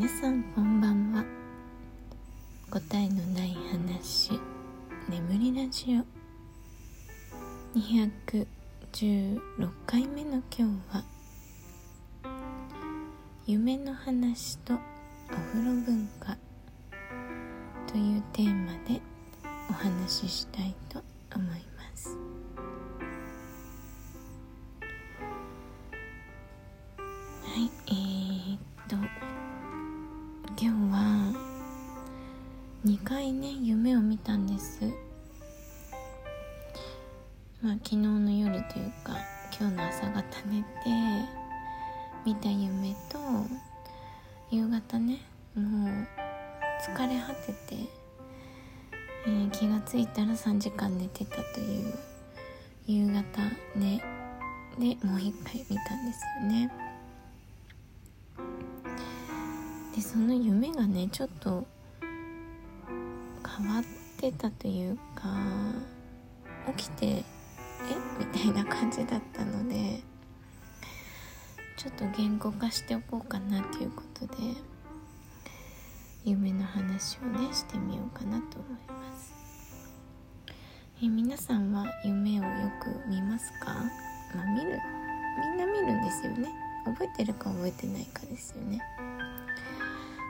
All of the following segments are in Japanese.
皆さんこんばんは。答えのない話。眠りラジオ。216回目の今日は夢の話とお風呂文化。というテーマでお話ししたいと思います。朝方寝て見た夢と夕方ねもう疲れ果てて、えー、気がついたら3時間寝てたという夕方ねでもう一回見たんですよね。でその夢がねちょっと変わってたというか起きてえ？みたいな感じだったのでちょっと言語化しておこうかなということで夢の話をねしてみようかなと思います。え皆さんは夢をよく見ますか？まあ見る。みんな見るんですよね。覚えてるか覚えてないかですよね。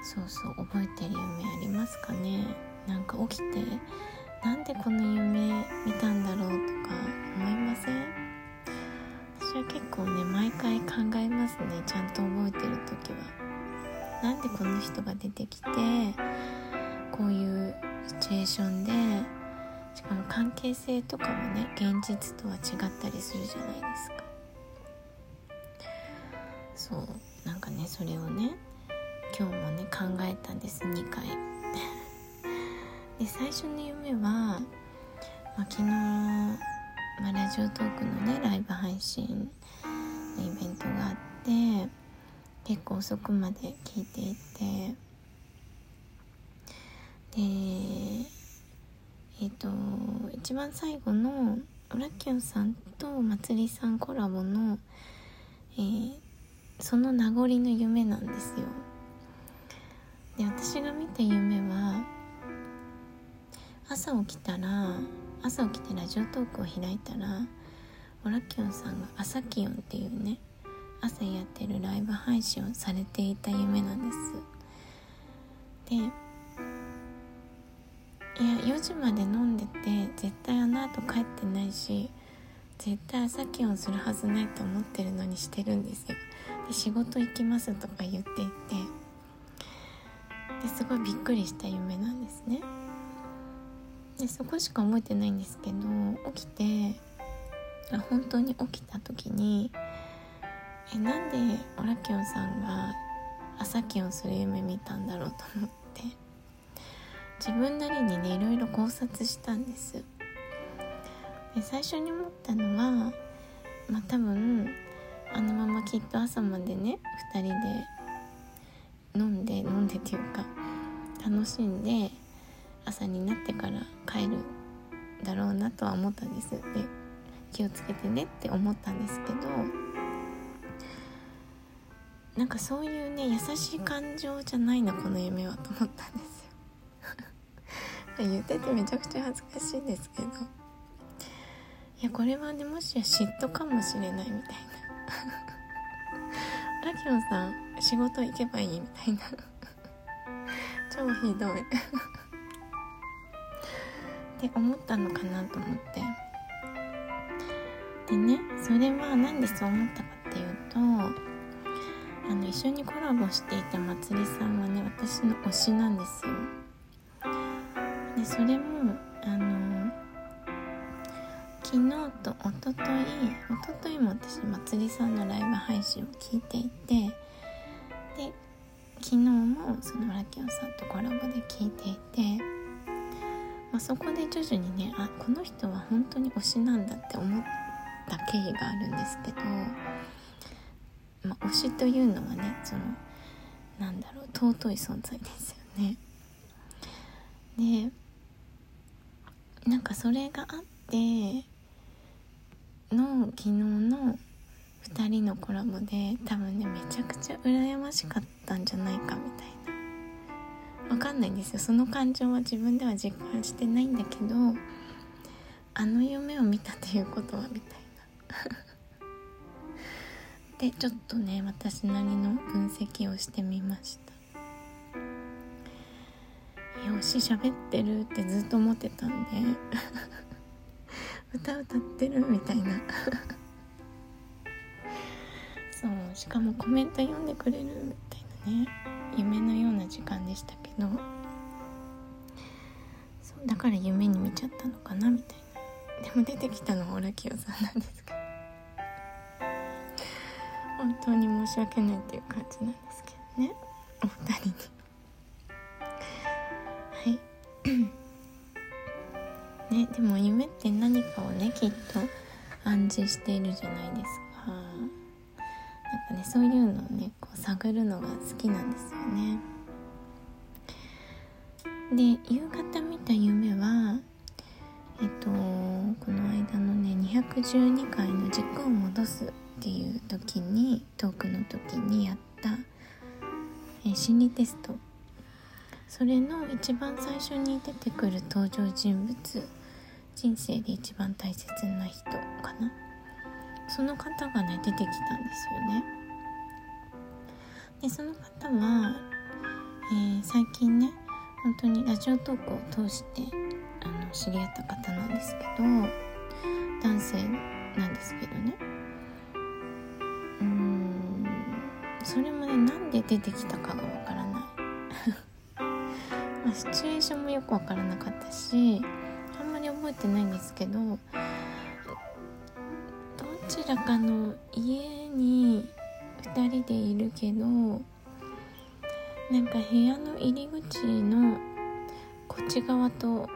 そうそう覚えてる夢ありますかね？なんか起きてなんでこの夢見たんだろうとか思いません？私は結構ね毎回考えますね。ちゃんと覚えてる時は。なんでこの人が出てきてこういうシチュエーションでしかも関係性とかもね現実とは違ったりするじゃないですか。そうなんかねそれをね今日もね考えたんです。2回。で最初の夢は、まあ、昨日、まあ、ラジオトークのねライブ配信のイベントがあって結構遅くまで聞いていてでえっ、ー、と一番最後のオラキオンさんとまつりさんコラボの、えー、その名残の夢なんですよ。で私が見た夢は朝起きたら朝起きてラジオトークを開いたらオラキオンさんが朝気温っていうね朝やってるライブ配信をされていた夢なんです。でいや4時まで飲んでて絶対あの後帰ってないし絶対朝気温するはずないと思ってるのにしてるんですよ。で仕事行きますとか言っていてですごいびっくりした夢なんですね。でそこしか覚えてないんですけど起きて本当に起きた時にえなんでオラキオンさんが朝気をする夢見たんだろうと思って自分なりにねいろいろ考察したんです。で最初に思ったのはまあ多分あのままきっと朝までね2人で飲んで飲んでっていうか楽しんで朝になってから帰るだろうなとは思ったんです。で気をつけてねって思ったんですけどなんかそういうね優しい感情じゃないなこの夢はと思ったんですよ。言っててめちゃくちゃ恥ずかしいんですけど。いやこれはねもしや嫉妬かもしれないみたいな。ラキオンさん仕事行けばいいみたいな。超ひどい。って思ったのかなと思って。でねそれは何でそう思ったかっていうとあの一緒にコラボしていたまつりさんはね私の推しなんですよ。でそれもあの昨日とおとといおとといも私まつりさんのライブ配信を聞いていてで昨日もそのラキオさんとコラボで聞いていて、まあ、そこで徐々にねあこの人は本当に推しなんだって思った経緯があるんですけどまあ、推しというのはねそのなんだろう尊い存在ですよね。でなんかそれがあっての昨日の2人のコラボで多分ねめちゃくちゃ羨ましかったんじゃないかみたいなかんないんですよ。その感情は自分では実感してないんだけどあの夢を見たということはみたいな。でちょっとね私なりの分析をしてみました。よし喋ってるってずっと思ってたんで 歌歌ってるみたいな。そうしかもコメント読んでくれるみたいなね。夢のような時間でしたけどそうだから夢に見ちゃったのかなみたいな。でも出てきたのはオラキオさんなんですけど。本当に申し訳ないっていう感じなんですけどね。お二人に。はい。ねでも夢って何かをねきっと暗示しているじゃないですかなんか。ねそういうのをねこう探るのが好きなんですよね。で夕方見た夢はえっとこの間のね212回の軸を戻すっていう時にトークの時にやった、え心理テスト。それの一番最初に出てくる登場人物人生で一番大切な人かな。その方がね出てきたんですよね。でその方は、えー、最近ね本当にラジオトークを通してあの知り合った方なんですけど男性なんですけどね。うーんそれもねなんで出てきたかがわからない。まあ、シチュエーションもよくわからなかったしあんまり覚えてないんですけどどちらかの家に2人でいるけどなんか部屋の入り口のこっち側と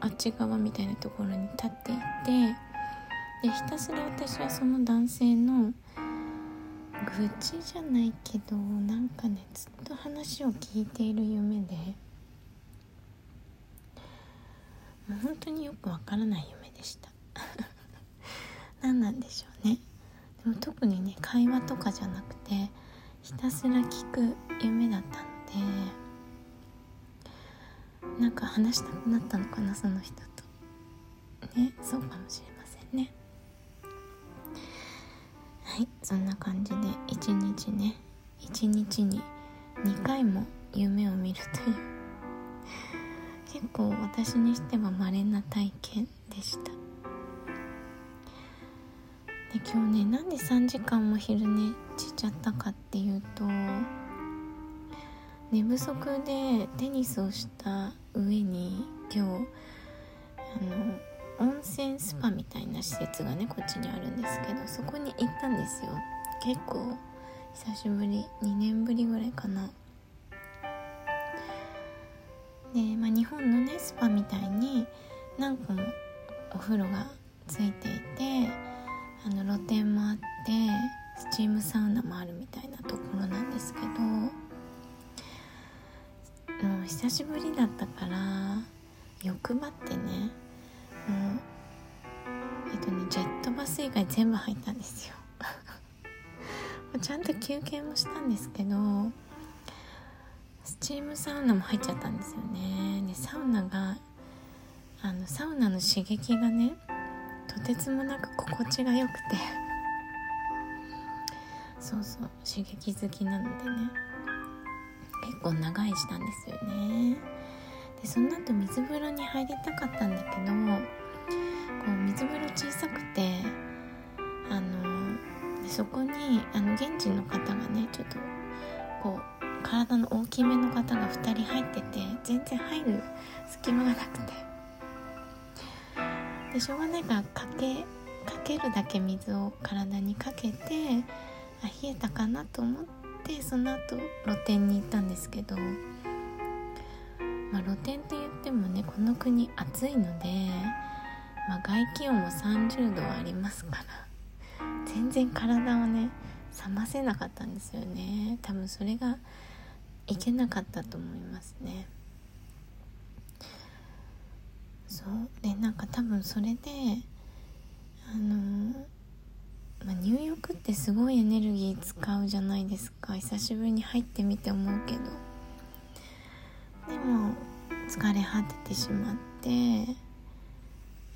あっち側みたいなところに立っていてでひたすら私はその男性の愚痴じゃないけどなんかねずっと話を聞いている夢でもう本当によくわからない夢でした。何なんでしょうね。特にね会話とかじゃなくてひたすら聞く夢だったのでなんか話したくなったのかなその人と。ねそうかもしれませんね。はいそんな感じで一日ね一日に2回も夢を見るという結構私にしては稀な体験でした。で今日ねなんで3時間も昼寝しちゃったかっていうと寝不足でテニスをした上に今日あの温泉スパみたいな施設がねこっちにあるんですけどそこに行ったんですよ。結構久しぶり2年ぶりぐらいかな。で、まあ、日本のねスパみたいに何個もお風呂がついていてあの露天もあってスチームサウナもあるみたいなところなんですけどもう久しぶりだったから欲張ってねもうえっとねジェットバス以外全部入ったんですよ。ちゃんと休憩もしたんですけどスチームサウナも入っちゃったんですよね。でサウナがあのサウナの刺激がねとてつもなく心地が良くて。そうそう。刺激好きなのでね。結構長いしたんですよね。でその後水風呂に入りたかったんだけどこう水風呂小さくてあのそこにあの現地の方がねちょっとこう体の大きめの方が2人入ってて全然入る隙間がなくて。でしょうがないからかけかけるだけ水を体にかけてあ冷えたかなと思ってその後露店に行ったんですけど、まあ、露店って言ってもねこの国暑いので、まあ、外気温も30度ありますから全然体をね冷ませなかったんですよね。多分それがいけなかったと思いますね。そう。でなんか多分それであのまあ、入浴ってすごいエネルギー使うじゃないですか。久しぶりに入ってみて思うけど。でも疲れ果ててしまって、え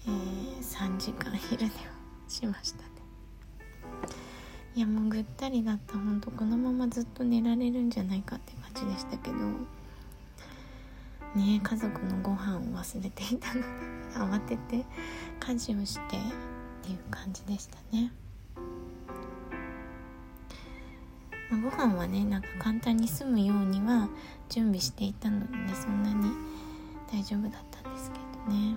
ー、3時間昼寝をしましたね。いやもうぐったりだった。ほんとこのままずっと寝られるんじゃないかって感じでしたけど。ね家族のご飯を忘れていたの。で 慌てて家事をしてっていう感じでしたね、まあ、ご飯はねなんか簡単に済むようには準備していたのでそんなに大丈夫だったんですけどね。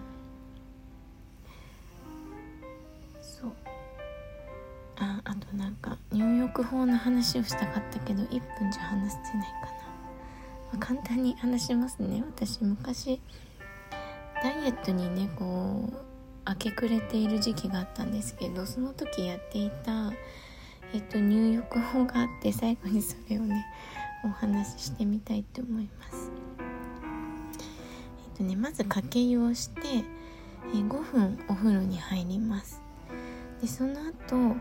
そう。ああとなんか入浴法の話をしたかったけど1分じゃ話せないかな、まあ、簡単に話しますね私昔ダイエットにねこう明け暮れている時期があったんですけどその時やっていた、えっと、入浴法があって最後にそれをねお話ししてみたいと思います。えっとねまずかけ湯をして、え5分お風呂に入ります。でその後、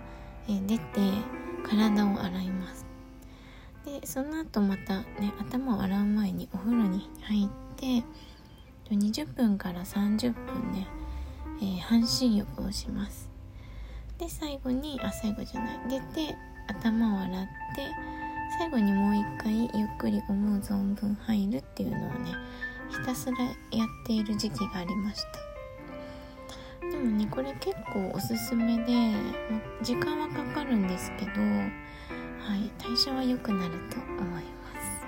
え出て体を洗い。その後またね頭を洗う前にお風呂に入って20分から30分ねえー、半身浴をします。で最後にあ最後じゃない。出て頭を洗って最後にもう一回ゆっくり思う存分入るっていうのをねひたすらやっている時期がありました。でもねこれ結構おすすめで、ま、時間はかかるんですけどはい代謝は良くなると思います。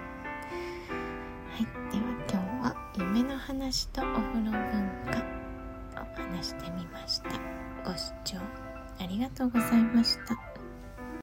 はいでは今日は夢の話とお風呂文化話してみました。ご視聴ありがとうございました。